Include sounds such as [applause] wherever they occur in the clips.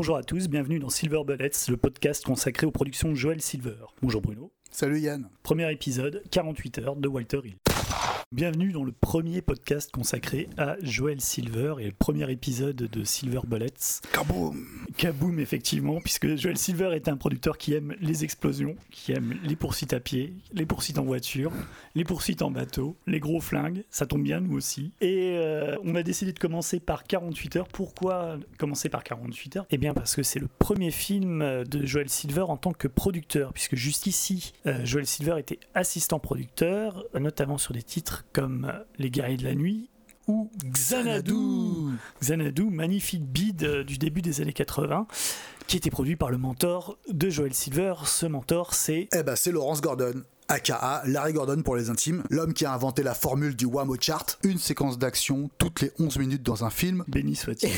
Bonjour à tous, bienvenue dans Silver Bullets, le podcast consacré aux productions de Joel Silver. Bonjour Bruno. Salut Yann. Premier épisode, 48 heures de Walter Hill. Bienvenue dans le premier podcast consacré à Joel Silver et le premier épisode de Silver Bullets. Kaboom Kaboom, effectivement, puisque Joel Silver est un producteur qui aime les explosions, qui aime les poursuites à pied, les poursuites en voiture, les poursuites en bateau, les gros flingues, ça tombe bien, nous aussi. Et euh, on a décidé de commencer par 48 heures. Pourquoi commencer par 48 heures? Eh bien, parce que c'est le premier film de Joel Silver en tant que producteur, puisque juste ici, euh, Joel Silver était assistant producteur, notamment sur des titres comme Les Guerriers de la Nuit ou Xanadu. Xanadu, magnifique bide euh, du début des années 80 qui était produit par le mentor de Joel Silver. Ce mentor, c'est... Eh ben, c'est Laurence Gordon aka Larry Gordon pour les intimes, l'homme qui a inventé la formule du Whammo Chart, une séquence d'action toutes les 11 minutes dans un film. Béni soit-il.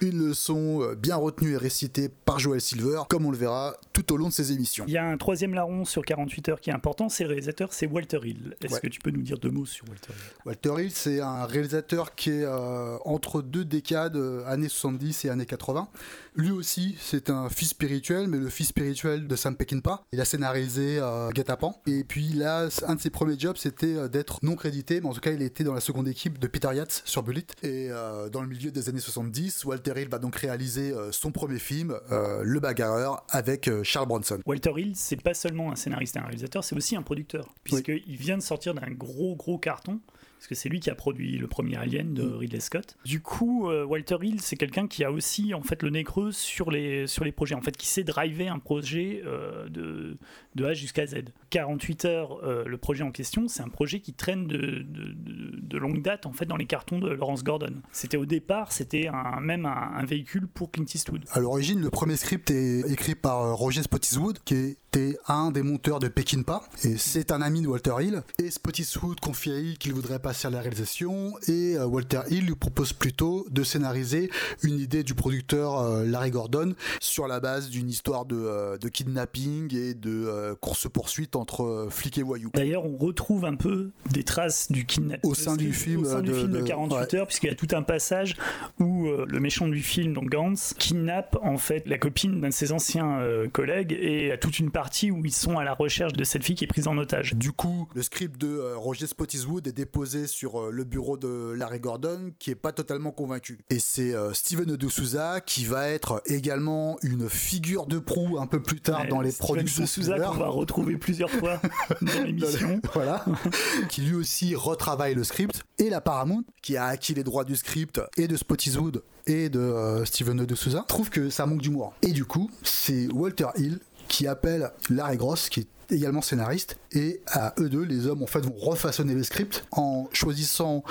[laughs] une leçon euh, bien retenue et récitée par Joel Silver, comme on le verra tout au long de ses émissions. Il y a un troisième larron sur 48 heures qui est important, c'est le réalisateur, c'est Walter Hill. Est-ce que tu peux nous dire deux mots sur Walter Hill? Walter Hill, c'est un réalisateur qui est euh, entre deux décades, euh, années 70 et années 80. Lui aussi, c'est un fils spirituel, mais le fils spirituel de Sam Peckinpah. Il a scénarisé euh, Guet-apens. Et puis là, un de ses premiers jobs, c'était euh, d'être non crédité, mais en tout cas, il était dans la seconde équipe de Peter Yates sur Bullet. Et euh, dans le milieu des années 70, Walter Hill va donc réaliser euh, son premier film, Le Bagarreur, avec Charles Bronson. Walter Hill, c'est pas seulement un scénariste et un réalisateur, c'est aussi un producteur, puisqu'il vient de sortir d'un gros, gros carton parce que c'est lui qui a produit le premier Alien de mm. Ridley Scott. Du coup, euh, Walter Hill, c'est quelqu'un qui a aussi en fait le nez creux sur les, sur les projets, en fait, qui sait driver un projet euh, de, de A jusqu'à Z. 48 heures, euh, le projet en question, c'est un projet qui traîne de, de, de, longue date en fait dans les cartons de Lawrence Gordon. C'était au départ, c'était un, même un, véhicule pour Clint Eastwood. À l'origine, le premier script est écrit par Roger Spottiswoode, qui était un des monteurs de Peckinpah, et c'est un ami de Walter Hill. Et Spottiswoode confie à Hill qu'il voudrait passer à la réalisation et euh, Walter Hill lui propose plutôt de scénariser une idée du producteur euh, Larry Gordon sur la base d'une histoire de, euh, de, kidnapping et de course-poursuite entre flics et voyous. D'ailleurs, on retrouve un peu des traces du kidnapping au sein du film, au sein de, du film de, 48 heures, puisqu'il y a tout un passage où le méchant du film, donc Gantz, kidnappe en fait la copine d'un de ses anciens collègues et a toute une partie où ils sont à la recherche de cette fille qui est prise en otage. Du coup, le script de Roger Spottiswoode est déposé sur euh, le bureau de Larry Gordon qui est pas totalement convaincu. Et c'est euh, Steven de Souza qui va être également une figure de proue un peu plus tard dans les Steven productions. de Souza qu'on va retrouver plusieurs fois [laughs] dans l'émission. voilà. [laughs] qui lui aussi retravaille le script. Et la Paramount qui a acquis les droits du script et de Spottiswoode et de euh, Steven de Souza trouve que ça manque d'humour. Et du coup, c'est Walter Hill qui appelle Larry Gross, qui est également scénariste, et à eux deux, les hommes en fait vont refaçonner le script en choisissant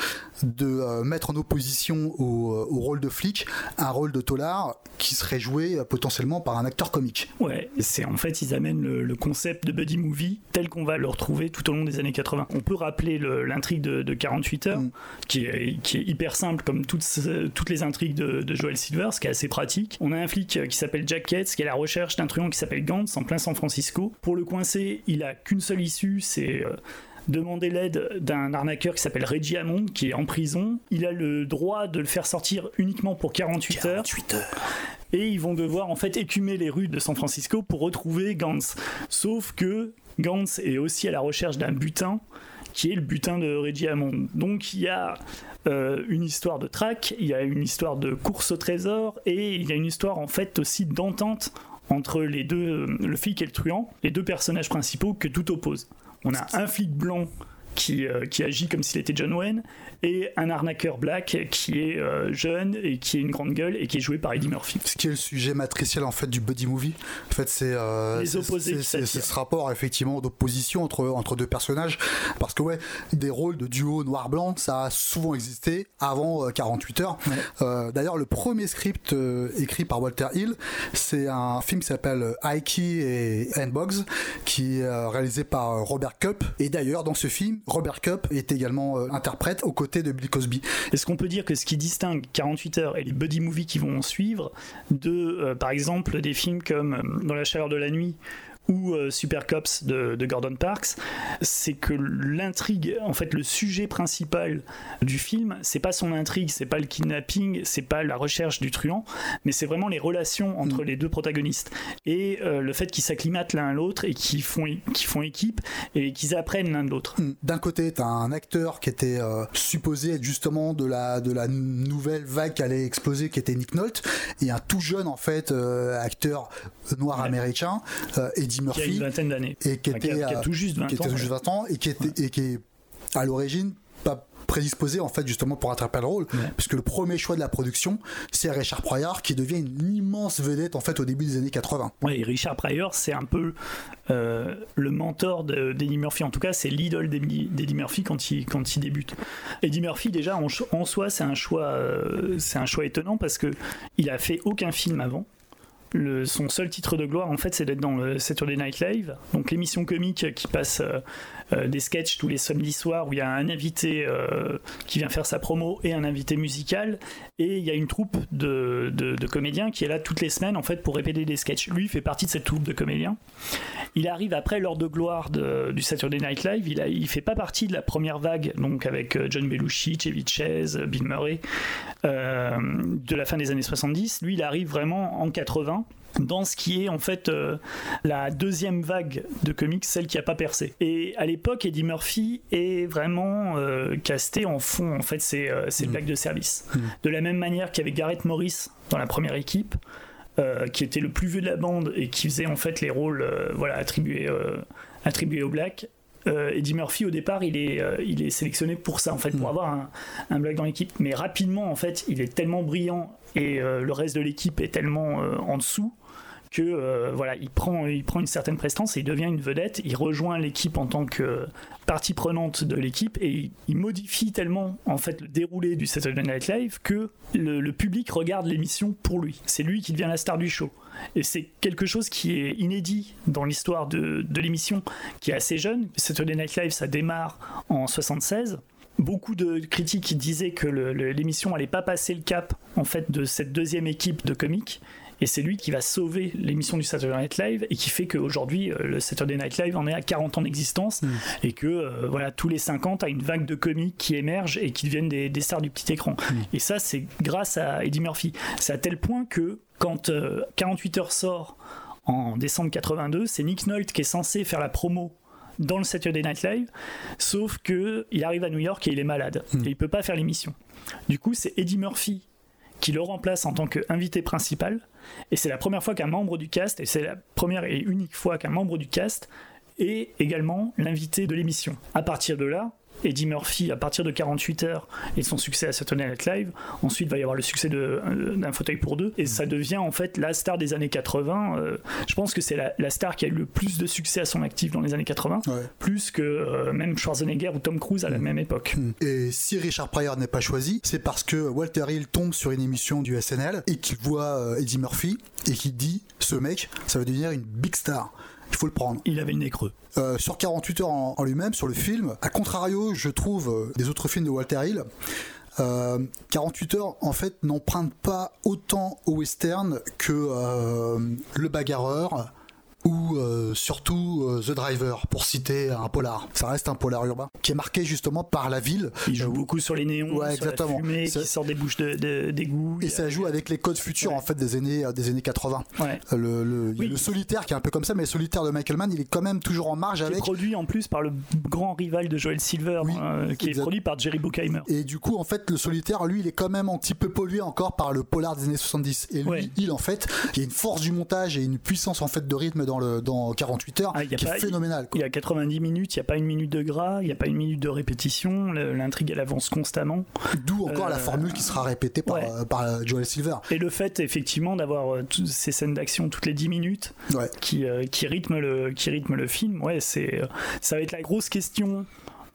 de euh, mettre en opposition au, euh, au, rôle de flic un rôle de tolard qui serait joué euh, potentiellement par un acteur comique. Ouais, c'est en fait ils amènent le, le, concept de buddy movie tel qu'on va le retrouver tout au long des années 80. On peut rappeler l'intrigue de, de, 48 heures, mm. qui, est, qui, est, hyper simple comme toutes, toutes les intrigues de, de, Joel Silver, ce qui est assez pratique. On a un flic qui s'appelle Jack Ketz, qui est à la recherche d'un truand qui s'appelle Gantz en plein San Francisco. Pour le coincer, il a qu'une seule issue, c'est euh, demander l'aide d'un arnaqueur qui s'appelle Reggie Hammond, qui est en prison. Il a le droit de le faire sortir uniquement pour 48, 48 heures. Et ils vont devoir en fait écumer les rues de San Francisco pour retrouver Gantz. Sauf que Gantz est aussi à la recherche d'un butin qui est le butin de Reggie Hammond. Donc il y a euh, une histoire de traque, il y a une histoire de course au trésor et il y a une histoire en fait aussi d'entente entre les deux, le flic et le truand, les deux personnages principaux que tout oppose. On a un flic blanc qui, euh, qui, agit comme s'il était John Wayne, et un arnaqueur black qui est euh, jeune et qui a une grande gueule et qui est joué par Eddie Murphy. Ce qui est le sujet matriciel en fait du buddy movie. En fait, c'est euh, ce rapport effectivement d'opposition entre entre deux personnages, parce que ouais, des rôles de duo noir-blanc, ça a souvent existé avant 48 heures. Ouais. D'ailleurs, le premier script écrit par Walter Hill, c'est un film qui s'appelle Ike et Handbogs, qui est réalisé par Robert Cup. Et d'ailleurs, dans ce film, Robert Cup est également euh, interprète aux côtés de Bill Cosby. Est-ce qu'on peut dire que ce qui distingue 48 heures et les buddy movies qui vont suivre de, euh, par exemple, des films comme euh, Dans la chaleur de la nuit ou euh, Super Cops de, de Gordon Parks, c'est que l'intrigue, en fait, le sujet principal du film, c'est pas son intrigue, c'est pas le kidnapping, c'est pas la recherche du truand, mais c'est vraiment les relations entre Mm. les deux protagonistes et euh, le fait qu'ils s'acclimatent l'un à l'autre et qu'ils font, qu'ils font équipe et qu'ils apprennent l'un de l'autre. Hmm. D'un côté, t'as un acteur qui était euh, supposé être justement de la, de la nouvelle vague qui allait exploser, qui était Nick Nolte, et un tout jeune, en fait, acteur noir Ouais. américain, euh, Eddie Qui a une Murphy, vingtaine d'années. et qui Enfin, qui était, a, qui a tout juste 20 qui était ans. tout juste 20 ans, et qui, était, et qui est à l'origine pas prédisposé en fait justement pour attraper le rôle Ouais. puisque le premier choix de la production c'est Richard Pryor qui devient une immense vedette en fait au début des années 80 Ouais, et Richard Pryor, c'est un peu euh, le mentor de- d'Eddie Murphy. En tout cas, c'est l'idole d'Eddie Murphy quand il, quand il débute. Eddie Murphy, déjà, en soi, c'est un, choix, euh, c'est un choix étonnant parce que il a fait aucun film avant. Son seul titre de gloire, en fait, c'est d'être dans le Saturday Night Live, donc l'émission comique qui passe euh, euh, des sketchs tous les samedis soirs où il y a un invité euh, qui vient faire sa promo et un invité musical, et il y a une troupe de, de- comédiens qui est là toutes les semaines en fait pour répéter des sketchs. Lui il fait partie de cette troupe de comédiens. Il arrive après l'heure de gloire du Saturday Night Live. Il, a, il fait pas partie de la première vague, donc avec John Belushi, Chevy Chase, Bill Murray, de la fin des années 70. Lui, il arrive vraiment en 80 dans ce qui est en fait euh, la deuxième vague de comics, celle qui a pas percé. Et à l'époque, Eddie Murphy est vraiment euh, casté en fond, en fait, c'est euh, c'est Mm. blague de service. Mm. De la même manière avait Gareth Morris dans la première équipe, euh, qui était le plus vieux de la bande et qui faisait en fait les rôles voilà, attribués, attribués au black. Euh, Eddie Murphy au départ il est, il est sélectionné pour ça en fait pour Mm. avoir un, un black dans l'équipe mais rapidement en fait il est tellement brillant et euh, le reste de l'équipe est tellement euh, en dessous que euh, voilà il prend, il prend une certaine prestance et il devient une vedette il rejoint l'équipe en tant que partie prenante de l'équipe et il, modifie tellement en fait le déroulé du Saturday Night Live que le, le public regarde l'émission pour lui c'est lui qui devient la star du show et c'est quelque chose qui est inédit dans l'histoire de, de l'émission, qui est assez jeune. Saturday Night Live, ça démarre en 76. Beaucoup de critiques disaient que l'émission allait pas passer le cap en fait de cette deuxième équipe de comiques. Et c'est lui qui va sauver l'émission du Saturday Night Live et qui fait qu'aujourd'hui, euh, le Saturday Night Live en est à 40 ans d'existence Mm. et que euh, voilà, tous les 50 a une vague de comiques qui émergent et qui deviennent des, des stars du petit écran. Et ça, c'est grâce à Eddie Murphy. C'est à tel point que quand euh, 48 heures sort en décembre 82, c'est Nick Nolte qui est censé faire la promo dans le Saturday Night Live, sauf que il arrive à New York et il est malade Mm. et il peut pas faire l'émission. Du coup, c'est Eddie Murphy qui le remplace en tant qu'invité principal et c'est la première fois qu'un membre du cast et c'est la première et unique fois qu'un membre du cast est également l'invité de l'émission. À partir de là, Eddie Murphy, à partir de 48 heures et son succès à Saturday Night Live, ensuite va y avoir le succès de- euh, d'un fauteuil pour deux, et ça devient en fait la star des années 80. Euh, je pense que c'est la, la star qui a eu le plus de succès à son actif dans les années 80, Ouais. plus que euh, même Schwarzenegger ou Tom Cruise à la même époque. Hmm. Et si Richard Pryor n'est pas choisi, c'est parce que Walter Hill tombe sur une émission du SNL et qu'il voit Eddie Murphy et qu'il dit ce mec, ça va devenir une big star. Il faut le prendre. Il avait le nez creux. Euh, sur 48 heures en, en lui-même, sur le film, à contrario, je trouve, euh, des autres films de Walter Hill, euh, 48 heures, en fait, n'empruntent pas autant au western que euh, Le Bagarreur ou euh, surtout euh, The Driver, pour citer un polar. Ça reste un polar urbain, qui est marqué justement par la ville. Il joue Euh, beaucoup sur les néons, Ouais, sur exactement. la fumée qui sort des bouches de- de- d'égout. Et ça joue avec les codes futurs Ouais. en fait des années, des années 80. Ouais. Euh, Le, Oui. solitaire qui est un peu comme ça, mais le solitaire de Michael Mann, il est quand même toujours en marge Qui est avec. produit en plus par le grand rival de Joel Silver, Oui, euh, qui est produit par Jerry Bruckheimer. Et du coup, en fait, le solitaire, lui, il est quand même un petit peu pollué encore par le polar des années 70. Et lui, il, en fait, il y a une force du montage et une puissance en fait de rythme dans le dans 48 heures Ah, il y a qui pas- est phénoménale. quoi. Il y a 90 minutes, il n'y a pas une minute de gras, il n'y a pas une minute de répétition, l'intrigue elle avance constamment. D'où encore la Euh, formule qui sera répétée par, ouais. euh, par euh, Joel Silver. Et le fait effectivement d'avoir toutes ces scènes d'action toutes les 10 minutes Ouais. qui, qui, rythment le, qui rythment le film, ouais, ça va être la grosse question.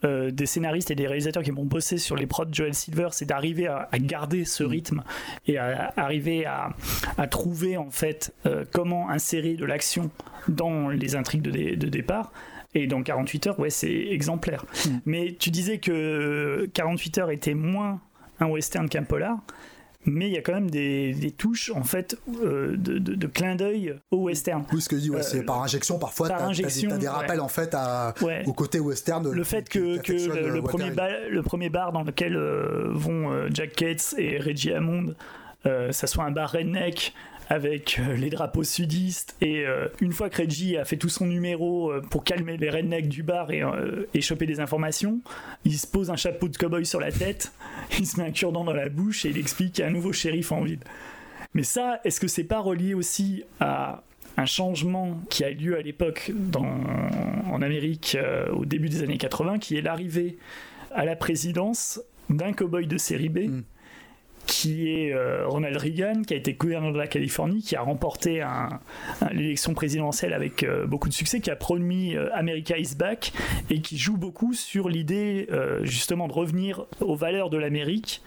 Euh, des scénaristes et des réalisateurs qui vont bosser sur les prods de Joel Silver, c'est d'arriver à, à garder ce rythme et à, arriver à, à trouver en fait euh, comment insérer de l'action dans les intrigues de, dé- de départ. Et dans 48 heures, ouais, c'est exemplaire. Mm. Mais tu disais que 48 heures était moins un western qu'un polar. Mais il y a quand même des, des touches en fait euh, de, de, de clin d'œil au western. Oui, ce que je dis, ouais, Euh, c'est par injection parfois. par t'as- des- des, ouais. rappels en fait à, Ouais. au côté western. Le fait que, le, euh, premier bar, le premier bar dans lequel euh, vont euh, Jack Cates et Reggie Hammond, euh, ça soit un bar redneck avec euh, les drapeaux sudistes et euh, une fois que Reggie a fait tout son numéro euh, pour calmer les rednecks du bar et, et choper des informations, il se pose un chapeau de cowboy sur la tête, [laughs] il se met un cure-dent dans la bouche et il explique a un nouveau shérif en ville. Mais ça, est-ce que c'est pas relié aussi à un changement qui a eu lieu à l'époque en Amérique au début des années 80, qui est l'arrivée à la présidence d'un cow-boy de série B, Mm. Qui est euh, Ronald Reagan, qui a été gouverneur de la Californie, qui a remporté un- un- l'élection présidentielle avec euh, beaucoup de succès, qui a promis euh, America is back et qui joue beaucoup sur l'idée justement de revenir aux valeurs de l'Amérique.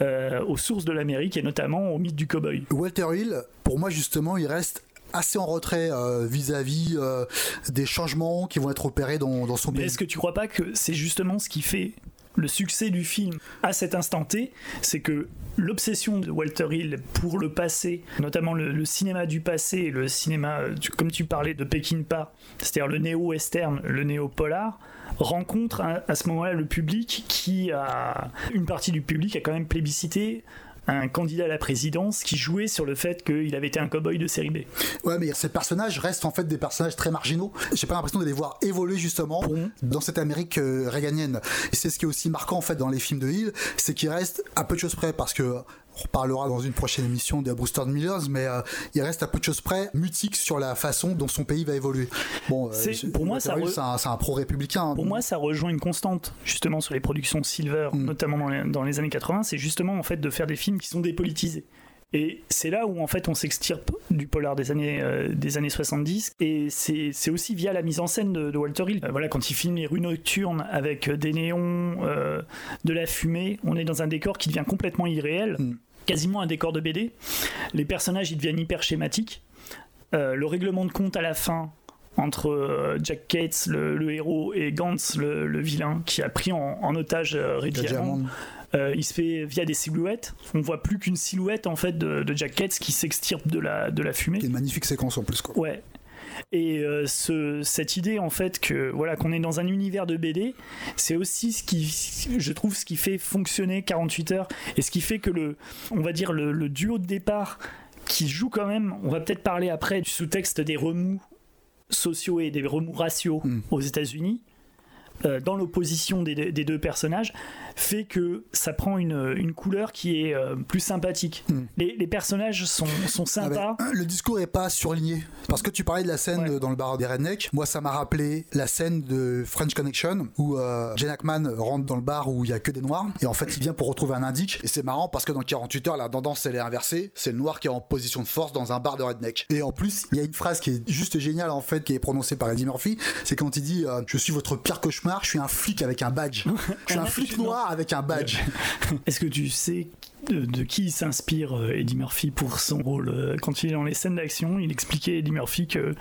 aux sources de l'Amérique et notamment au mythe du cow-boy. Walter Hill, pour moi justement, il reste assez en retrait euh, vis-à-vis euh, des changements qui vont être opérés dans, dans son Mais pays. est-ce que tu crois pas que c'est justement ce qui fait le succès du film à cet instant T C'est que l'obsession de Walter Hill pour le passé, notamment le, cinéma du passé, le cinéma, euh, comme tu parlais de Peckinpah, c'est-à-dire le néo-western, le néo-polar, rencontre à, à ce moment-là le public qui a. Une partie du public a quand même plébiscité un candidat à la présidence qui jouait sur le fait qu'il avait été un cow-boy de série B. Ouais, mais ces personnages restent en fait des personnages très marginaux. J'ai pas l'impression de les voir évoluer justement dans cette Amérique euh, réganienne. C'est ce qui est aussi marquant en fait dans les films de Hill, c'est qu'ils restent à peu de choses près parce que on reparlera dans une prochaine émission de Brewster Millers, mais euh, il reste à peu de choses près mutique sur la façon dont son pays va évoluer. Bon, euh, pour moi, ça re- c'est un, pro-républicain. hein. Pour moi, ça rejoint une constante, justement, sur les productions Silver, Mm. notamment dans les, dans les années 80, c'est justement, en fait, de faire des films qui sont dépolitisés. Et c'est là où, en fait, on s'extirpe du polar des années, euh, des années 70. Et c'est aussi via la mise en scène de, de Walter Hill. Euh, voilà, quand il filme les rues nocturnes avec des néons, euh, de la fumée, on est dans un décor qui devient complètement irréel, Mm. Quasiment un décor de BD. Les personnages, ils deviennent hyper schématiques. Euh, le règlement de compte à la fin entre euh, Jack Cates, le, le héros, et Gantz, le, le vilain, qui a pris en, en otage euh. Euh, il se fait via des silhouettes. On voit plus qu'une silhouette en fait de, de Jack Cates qui s'extirpe de la, de la fumée. qui est une magnifique séquence en plus. Quoi. Ouais. Et euh, ce, cette idée en fait que voilà qu'on est dans un univers de BD, c'est aussi ce qui, je trouve, ce qui fait fonctionner 48 heures et ce qui fait que le, on va dire le, le duo de départ qui joue quand même. On va peut-être parler après du sous-texte des remous sociaux et des remous raciaux Mm. aux États-Unis. Euh, dans l'opposition des, des deux personnages, fait que ça prend une, une couleur qui est euh, plus sympathique. Mm. Les, les personnages sont, sont Ah ben, sympas. le discours est pas surligné. Parce que tu parlais de la scène Ouais. dans le bar des Redneck. Moi, ça m'a rappelé la scène de French Connection où euh, Jen Hackman rentre dans le bar où il y a que des noirs. Et en fait, il vient pour retrouver un indique. Et c'est marrant parce que dans 48 heures, la tendance, elle est inversée. C'est le noir qui est en position de force dans un bar de Redneck. Et en plus, il y a une phrase qui est juste géniale, en fait, qui est prononcée par Eddie Murphy. C'est quand il dit euh, Je suis votre pire cauchemar, je suis un flic avec un badge. Je suis un flic noir avec un badge. Est-ce que tu sais de, de qui s'inspire euh, Eddie Murphy pour son rôle euh, Quand il est dans les scènes d'action, il expliquait Eddie Murphy que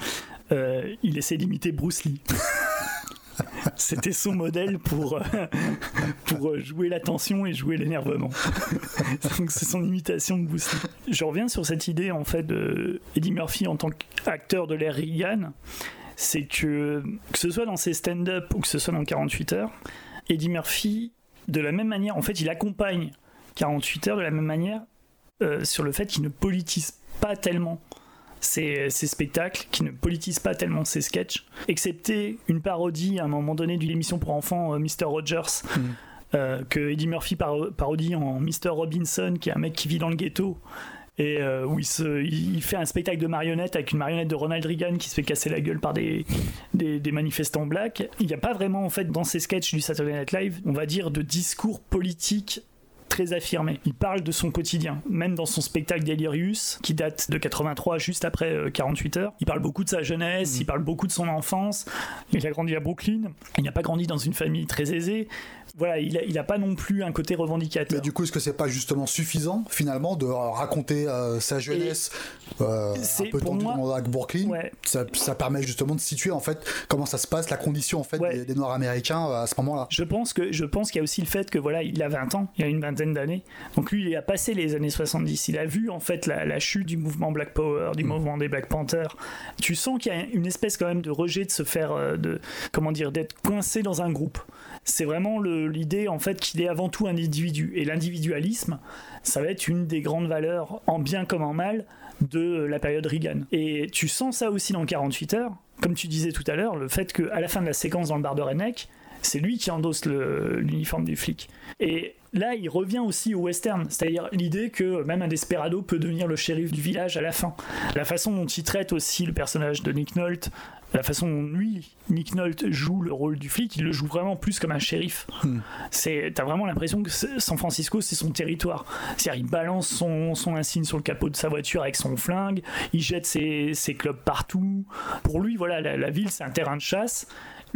euh, il essaie d'imiter Bruce Lee. [laughs] C'était son modèle pour, euh, pour jouer la tension et jouer l'énervement. Donc c'est son imitation de Bruce Lee. Je reviens sur cette idée en fait de Eddie Murphy en tant qu'acteur de l'ère Reagan. C'est que que ce soit dans ses stand-up ou que ce soit dans 48 heures, Eddie Murphy, de la même manière, en fait, il accompagne 48 heures de la même manière euh, sur le fait qu'il ne politise pas tellement ses, spectacles, qu'il ne politise pas tellement ses sketchs, excepté une parodie à un moment donné d'une émission pour enfants, euh, Mr. Rogers, Mm. euh, que Eddie Murphy paro- parodie en Mr. Robinson, qui est un mec qui vit dans le ghetto. Et euh, où il, se, il il fait un spectacle de marionnettes avec une marionnette de Ronald Reagan qui se fait casser la gueule par des, des, des manifestants blacks. Il n'y a pas vraiment, en fait, dans ces sketchs du Saturday Night Live, on va dire, de discours politique très affirmé. Il parle de son quotidien, même dans son spectacle Delirious, qui date de 83, juste après euh, 48 heures. Il parle beaucoup de sa jeunesse, il parle beaucoup de son enfance. Il a grandi à Brooklyn. Il n'a pas grandi dans une famille très aisée, voilà, il a, il a pas non plus un côté revendicateur. Mais du coup, est-ce que c'est pas justement suffisant finalement de raconter euh, sa jeunesse euh, un peu tendue dans à Brooklyn Ouais. ça, ça permet justement de situer en fait comment ça se passe, la condition en fait Ouais. des, des Noirs américains euh, à ce moment-là. Je pense que je pense qu'il y a aussi le fait que voilà, il a 20 ans, il a une vingtaine d'années. Donc lui, il a passé les années 70. Il a vu en fait la, la chute du mouvement Black Power, du mouvement des Black Panthers. Tu sens qu'il y a une espèce quand même de rejet de se faire euh, de comment dire d'être coincé dans un groupe. C'est vraiment l'idée en fait qu'il est avant tout un individu et l'individualisme, ça va être une des grandes valeurs en bien comme en mal de la période Reagan. Et tu sens ça aussi dans 48 heures, comme tu disais tout à l'heure, le fait qu'à la fin de la séquence dans le bar de Redneck, c'est lui qui endosse l'uniforme du flic. Et là, il revient aussi au western, c'est-à-dire l'idée que même un desperado peut devenir le shérif du village à la fin. La façon dont il traite aussi le personnage de Nick Nolte, la façon dont lui, Nick Nolte, joue le rôle du flic, il le joue vraiment plus comme un shérif. Hmm. C'est, t'as vraiment l'impression que San Francisco, c'est son territoire. C'est-à-dire, il balance son, son insigne sur le capot de sa voiture avec son flingue, il jette ses, ses clubs partout. Pour lui, voilà, la, la ville, c'est un terrain de chasse.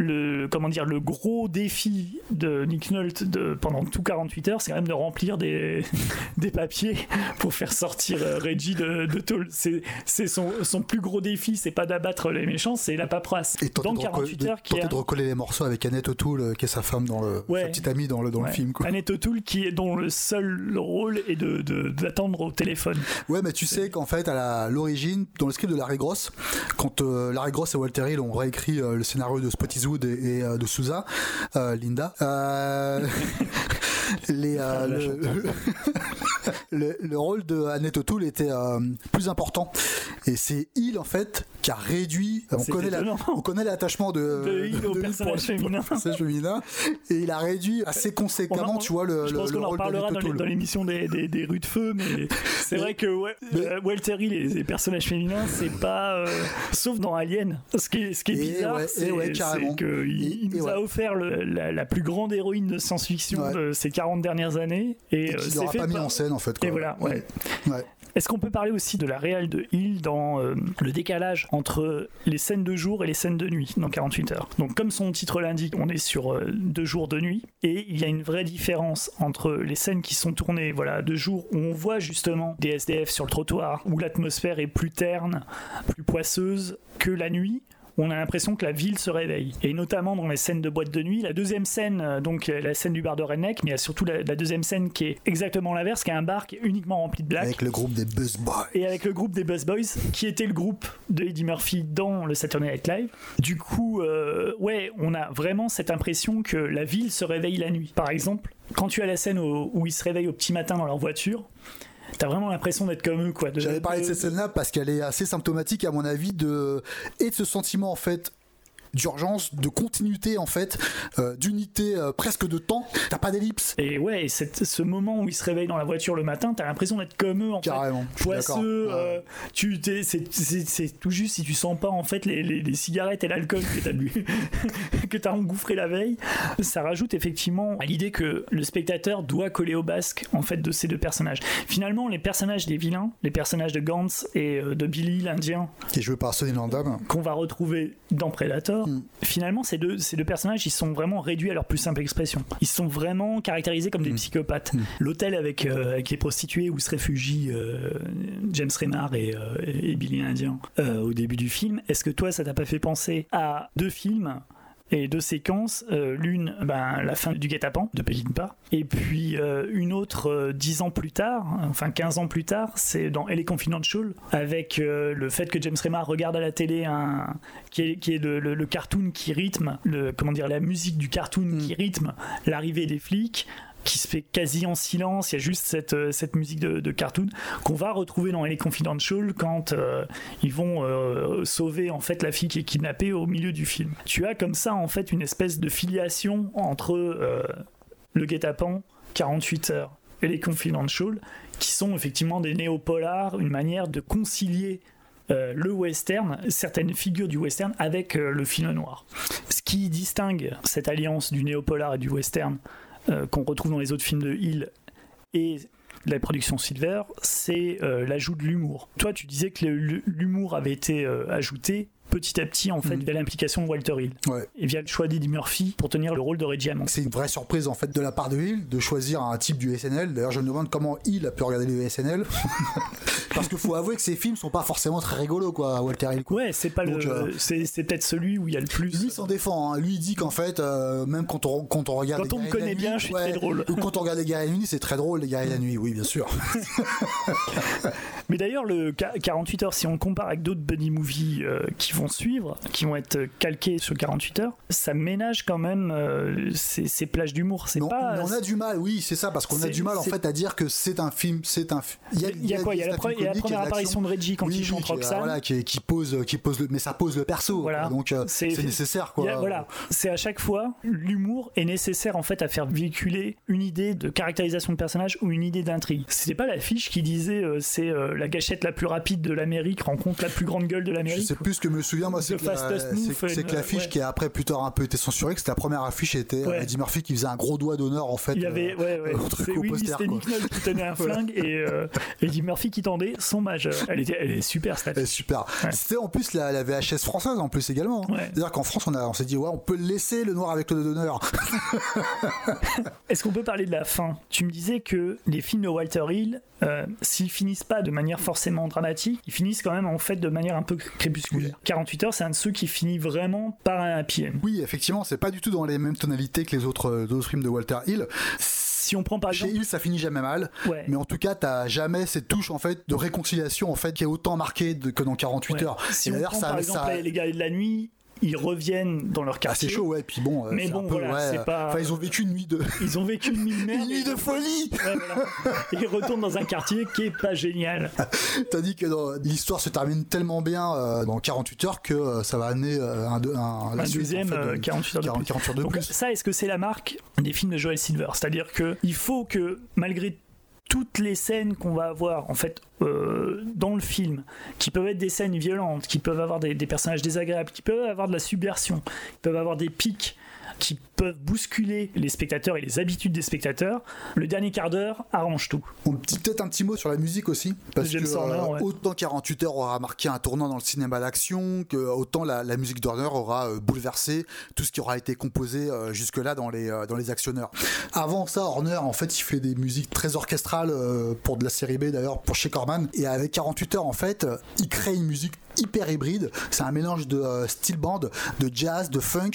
Le, comment dire, le gros défi de Nick Nolte de, pendant tout 48 heures, c'est quand même de remplir des, [laughs] des papiers pour faire sortir euh, Reggie de, de tôle. C'est, c'est son, son plus gros défi, c'est pas d'abattre les méchants, c'est la paperasse. Et Dans de, reco- 48 de- heures, qui tenter un- de recoller les morceaux avec Annette O'Toole, euh, qui est sa femme dans le, Ouais. sa petite amie dans le, dans le film. Quoi. Annette O'Toole qui est dont le seul rôle est de, de- d'attendre au téléphone. Ouais, mais tu sais qu'en fait, à l'origine, dans le script de Larry Gross, quand euh, Larry Gross et Walter Hill ont réécrit euh, le scénario de Et, et, euh, de Souza, euh, Linda, euh, [laughs] [laughs] les, le, [laughs] le- le rôle de Annette O'Toole était euh, plus important. Et c'est Hill, en fait, qui a réduit. On C'est connaît, la- étonnant. on connaît l'attachement de, De Hill au pour- personnage le [laughs] féminin. Et il a réduit assez On conséquemment, en- tu vois, le, Je le- pense le en rôle parlera d'Annette O'Toole. dans l'émission des, des, des rues de feu, mais c'est vrai que ouais, mais- euh, Walter Hill et les personnages féminins, c'est pas. euh, sauf dans Alien. Ce qui est, ce qui est bizarre, ouais, c'est ouais, qu'il il nous a offert le- la, la plus grande héroïne de science-fiction de ces 40 dernières années. Et, Et qu'il c'est fait pas mis par- en scène, en fait. Quoi. Et voilà, ouais. Ouais. Est-ce qu'on peut parler aussi de la réelle de Hill dans euh, le décalage entre les scènes de jour et les scènes de nuit dans 48 heures? Donc comme son titre l'indique, on est sur euh, deux jours de nuit et il y a une vraie différence entre les scènes qui sont tournées voilà de jour où on voit justement des SDF sur le trottoir où l'atmosphère est plus terne, plus poisseuse que la nuit on a l'impression que la ville se réveille. Et notamment dans les scènes de boîte de nuit. La deuxième scène, euh, donc euh, la scène du bar de Redneck, mais il y a surtout la, la deuxième scène qui est exactement l'inverse, qui est un bar qui est uniquement rempli de blacks Avec le groupe des Buzz Boys. et avec le groupe des Buzz Boys, qui était le groupe de Eddie Murphy dans le Saturday Night Live. Du coup, euh, ouais, on a vraiment cette impression que la ville se réveille la nuit. Par exemple, quand tu as la scène où, où ils se réveillent au petit matin dans leur voiture, t'as vraiment l'impression d'être comme eux, quoi. J'avais parlé de cette scène-là parce qu'elle est assez symptomatique, à mon avis, de et de ce sentiment en fait d'urgence, de continuité en fait, euh, d'unité euh, presque de temps. T'as pas d'ellipse. Et ouais, et cette- ce moment où ils se réveillent dans la voiture le matin, t'as l'impression d'être comme eux, en fait. Carrément. d'accord. poisseux, euh, tu t'es- c'est tout juste si tu sens pas en fait les, les- les cigarettes et l'alcool que t'as bu [laughs] que t'as engouffré la veille ça rajoute effectivement à l'idée que le spectateur doit coller au basque en fait de ces deux personnages finalement les personnages des vilains les personnages de Gantz et euh, de Billy l'Indien Qui est joué par Sonny Landam. qu'on va retrouver dans Predator, Mm. finalement, ces deux, ces deux personnages, ils sont vraiment réduits à leur plus simple expression. Ils sont vraiment caractérisés comme des Mm. psychopathes. Mm. L'hôtel avec, euh, avec les prostituées où se réfugient euh, James Renard et, euh, et Billy l'Indien au début du film, est-ce que toi, ça t'a pas fait penser à deux films et deux séquences, euh, l'une, ben, la fin du guet-apens de Peckinpah, et puis euh, une autre euh, dix ans plus tard, enfin 15 ans plus tard, c'est dans Elle est Confidential, avec euh, le fait que James Remar regarde à la télé un, qui est, qui est le, le- le cartoon qui rythme, le, comment dire, la musique du cartoon Mm. qui rythme l'arrivée des flics qui se fait quasi en silence, il y a juste cette, euh, cette musique de, cartoon qu'on va retrouver dans Les Confidential quand euh, ils vont euh, sauver en fait la fille qui est kidnappée au milieu du film. Tu as comme ça en fait une espèce de filiation entre le guet-apens, 48 heures et Les Confidential qui sont effectivement des néopolars, une manière de concilier le western, certaines figures du western avec le film noir. Ce qui distingue cette alliance du néopolar et du western euh, qu'on retrouve dans les autres films de Hill et la production Silver, c'est euh, l'ajout de l'humour. Toi, tu disais que l'humour avait été euh, ajouté petit à petit en fait Mhm. via l'implication de Walter Hill Ouais. et via le choix d'Eddie Murphy pour tenir le rôle de Reggie Hammond. C'est une vraie surprise en fait de la part de Hill de choisir un type du SNL. D'ailleurs, je me demande comment Hill a pu regarder le SNL. [laughs] Parce qu'il faut avouer que ces films sont pas forcément très rigolos, quoi, Walter Hill. quoi. Ouais, c'est pas Donc, le, euh, c'est, c'est peut-être celui où il y a le plus. Lui s'en défend, hein. lui il dit qu'en fait, euh, même quand on, quand on regarde. Quand on me connaît Nuit, bien, je suis très drôle. Ou quand on regarde les Guerriers de la Nuit, c'est très drôle, les Guerriers de la Nuit, oui, bien sûr. [laughs] Mais d'ailleurs, le Qua- 48 heures, si on compare avec d'autres buddy movies euh, qui vont suivre, qui vont être calqués sur 48 heures, ça ménage quand même euh, ces, ces plages d'humour. C'est pas. on a du mal, oui, c'est ça, parce qu'on a c'est- du mal en c'est- fait à dire que c'est un film, c'est un. Il y a quoi Il y a la, pre- il y a la première y a apparition de Reggie quand Oui, il chante euh, Roxanne. voilà, qui, qui pose, qui pose le, mais ça pose le perso. Voilà. quoi. donc euh, C'est- c'est nécessaire, quoi. a- voilà, c'est à chaque fois l'humour est nécessaire en fait à faire véhiculer une idée de caractérisation de personnage ou une idée d'intrigue. C'était pas l'affiche qui disait euh, c'est euh, la gâchette la plus rapide de l'Amérique rencontre la plus grande gueule de l'Amérique. sais plus que me souviens, moi, c'est que, la- l'affiche ouais. qui a après plus tard un peu été censurée, que c'était la première affiche, était Ouais. Eddie Murphy qui faisait un gros doigt d'honneur en fait. Il y avait, euh, ouais, ouais. [laughs] c'était. Nick Nolte qui tenait un [laughs] flingue et euh, Eddie Murphy qui tendait son majeur. Elle, était, elle est super cette affiche. super. C'était en plus la, la VHS française en plus également. hein. C'est-à-dire qu'en France on, a- on s'est dit ouais on peut laisser le noir avec le doigt d'honneur. [laughs] Est-ce qu'on peut parler de la fin? Tu me disais que les films de Walter Hill, euh, s'ils finissent pas de manière forcément dramatique, ils finissent quand même en fait de manière un peu crépusculaire. 48 heures, c'est un de ceux qui finit vraiment par un happy end. Oui effectivement c'est pas du tout dans les mêmes tonalités que les autres, euh, d'autres films de Walter Hill. Si on prend par Chez exemple, Hill ça finit jamais mal. ouais, Mais en tout cas, t'as jamais cette touche en fait de réconciliation en fait qui est autant marquée de- que dans 48 ouais. heures. si Et on prend ça- par exemple ça- les- gars de la nuit, ils reviennent dans leur Ah, quartier. c'est chaud, ouais. Puis bon, euh, Mais bon, un peu, voilà, ouais, pas- Enfin, ils ont vécu une nuit de, [laughs] Ils ont vécu une nuit de merde. [laughs] une nuit de folie. Ouais, voilà. Et ils retournent dans un quartier qui est pas génial. [laughs] Tandis que l'histoire se termine tellement bien euh, dans 48 heures que euh, ça va amener euh, un, un, la un suite, deuxième en fait, de- euh, 48 heures de 40 plus. 48 heures de Donc, plus. ça, est-ce que c'est la marque des films de Joel Silver? C'est-à-dire que il faut que malgré toutes les scènes qu'on va avoir en fait euh, dans le film, qui peuvent être des scènes violentes, qui peuvent avoir des, des personnages désagréables, qui peuvent avoir de la subversion, qui peuvent avoir des pics, qui peuvent bousculer les spectateurs et les habitudes des spectateurs, le dernier quart d'heure arrange tout. On peut-être un petit mot sur la musique aussi, parce James que Horner, euh, ouais. autant 48 heures aura marqué un tournant dans le cinéma d'action, que autant la, la musique d'Horner aura euh, bouleversé tout ce qui aura été composé euh, jusque-là dans les, dans les actionneurs. Avant ça, Horner, en fait, il fait des musiques très orchestrales pour de la série B d'ailleurs, pour chez Corman. Et avec 48 heures, en fait, il crée une musique hyper hybride. C'est un mélange de euh, steel band, de jazz, de funk.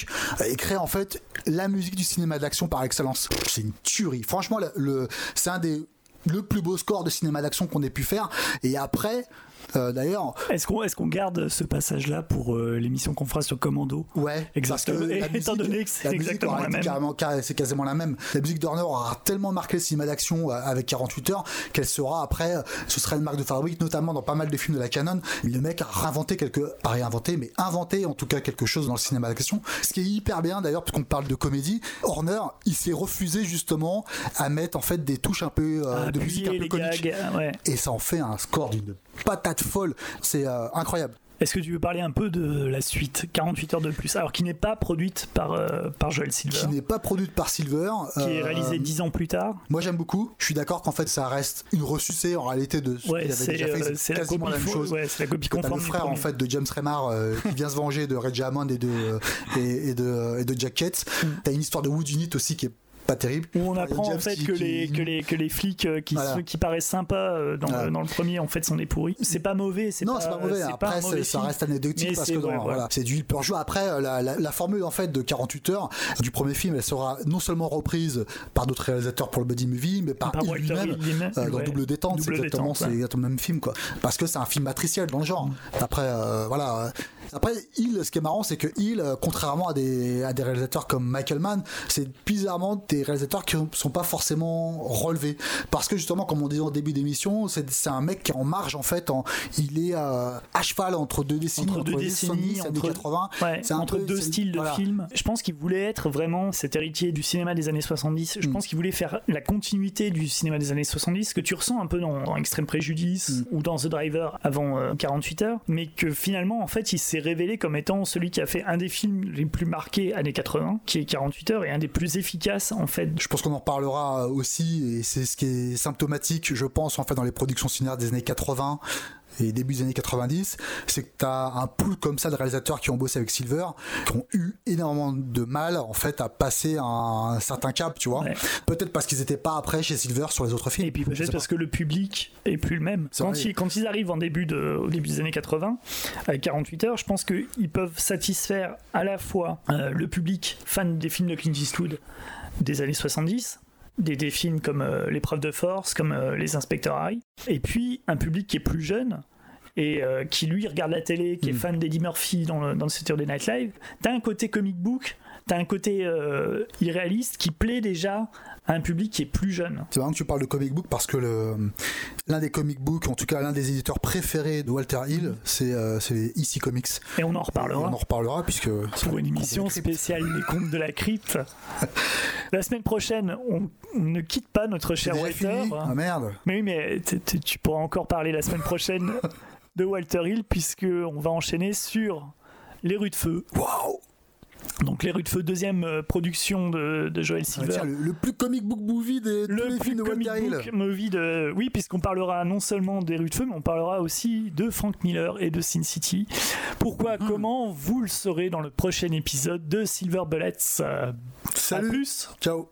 Il crée en fait la musique du cinéma d'action par excellence. C'est une tuerie. Franchement, le, le- c'est un des le plus beau score de cinéma d'action qu'on ait pu faire. Et après, euh, d'ailleurs, Est-ce qu'on est qu'on garde ce passage-là pour euh, l'émission qu'on fera sur Commando ouais, Exactement. parce que la [laughs] étant donné que c'est musique exactement la même. c'est quasiment la même. La musique d'Horner aura tellement marqué le cinéma d'action euh, avec 48 heures qu'elle sera après, ce sera une marque de fabrique, notamment dans pas mal de films de la canon. Le mec a réinventé quelque, pas réinventé, mais inventé en tout cas quelque chose dans le cinéma d'action. Ce qui est hyper bien d'ailleurs, puisqu'on parle de comédie, Horner, il s'est refusé justement à mettre en fait des touches un peu euh, de musique un peu comique. gags, ouais. Et ça en fait un score d'une patate folle. C'est euh, incroyable. Est-ce que tu veux parler un peu de la suite 48 heures de plus Alors qui n'est pas produite par, euh, par Joel Silver, Qui n'est pas produite par Silver. qui est euh, réalisée 10 ans plus tard? Moi j'aime beaucoup. Je suis d'accord qu'en fait ça reste une ressucée en réalité de ce Ouais, qu'il avait c'est déjà fait. c'est la copie la même chose. ouais, c'est la copie conforme le frère en fait de James Remar euh, [laughs] qui vient se venger de Reggie Hammond et de et, et de et de Jack Ketz. Mm. T'as une histoire de Wood Unit aussi qui est pas terrible. Où on Ryan apprend en fait qui- que, qui- les, que, les, que les flics euh, qui, Voilà. ceux qui paraissent sympas euh, dans, Voilà. dans le premier en fait sont des pourris. C'est pas mauvais, c'est Non, pas, c'est pas mauvais. c'est Après, pas mauvais ça reste anecdotique parce que ouais, voilà, voilà. c'est du pur jeu. Après, euh, la, la- la formule en fait de 48 heures du premier film, elle sera non seulement reprise par d'autres réalisateurs pour le buddy movie, mais par, lui-même. Euh, dans ouais. Double Détente, c'est exactement, c'est le même film, quoi. Parce que c'est un film matriciel dans le genre. Après, euh, voilà. Après, Hill, ce qui est marrant, c'est que Hill, euh, contrairement à des, à des réalisateurs comme Michael Mann, c'est bizarrement des réalisateurs qui sont pas forcément relevés. Parce que justement, comme on disait au début d'émission, c'est c'est un mec qui est en marge, en fait. en- il est euh, à cheval entre deux décennies, Entre deux décennies, 70, années entre- 80. Ouais, C'est entre peu- deux styles de voilà. films. Je pense qu'il voulait être vraiment cet héritier du cinéma des années 70. Je Mm. pense qu'il voulait faire la continuité du cinéma des années 70, que tu ressens un peu dans, dans Extrême Préjudice Mm. ou dans The Driver avant euh, 48 heures, mais que finalement, en fait, il s'est révélé comme étant celui qui a fait un des films les plus marqués années 80, qui est 48 heures, et un des plus efficaces en en fait. Je pense qu'on en reparlera aussi, et c'est ce qui est symptomatique, je pense, en fait, dans les productions cinéaires des années 80 et début des années 90, c'est que tu as un pool comme ça de réalisateurs qui ont bossé avec Silver, qui ont eu énormément de mal en fait à passer un, certain cap, tu vois. Peut-être parce qu'ils n'étaient pas après chez Silver sur les autres films. Et puis peut-être parce que le public est plus le même. Quand ils, quand ils, arrivent en début de, au début des années 80, avec 48 heures, je pense qu'ils peuvent satisfaire à la fois euh, le public fan des films de Clint Eastwood des années 70, des, films comme euh, L'épreuve de force, comme euh, Les inspecteurs Harry, et puis un public qui est plus jeune et euh, qui lui regarde la télé, qui est mm. fan d'Eddie Murphy dans le, dans le Saturday Night Live, t'as un côté comic book, t'as un côté irréaliste qui plaît déjà un public qui est plus jeune. C'est marrant que tu parles de comic book parce que l'un des comic books, en tout cas l'un des éditeurs préférés de Walter Hill, c'est euh, EC Comics. Et on en reparlera. on en reparlera puisque pour une émission spéciale Les Contes de la Crypte. [laughs] la semaine prochaine, on, ne quitte pas notre cher Walter. Ah merde. Mais oui, mais tu pourras encore parler la semaine prochaine [laughs] de Walter Hill puisque on va enchaîner sur les rues de feu. Waouh donc Les Rues de Feu, deuxième euh, production de, de Joel Silver. le, plus comic book movie de tous les films de Walter Hill. Movie de, oui, puisqu'on parlera non seulement des Rues de Feu, mais on parlera aussi de Frank Miller et de Sin City. Pourquoi, hmm. comment, vous le saurez dans le prochain épisode de Silver Bullets? Salut. plus. Ciao.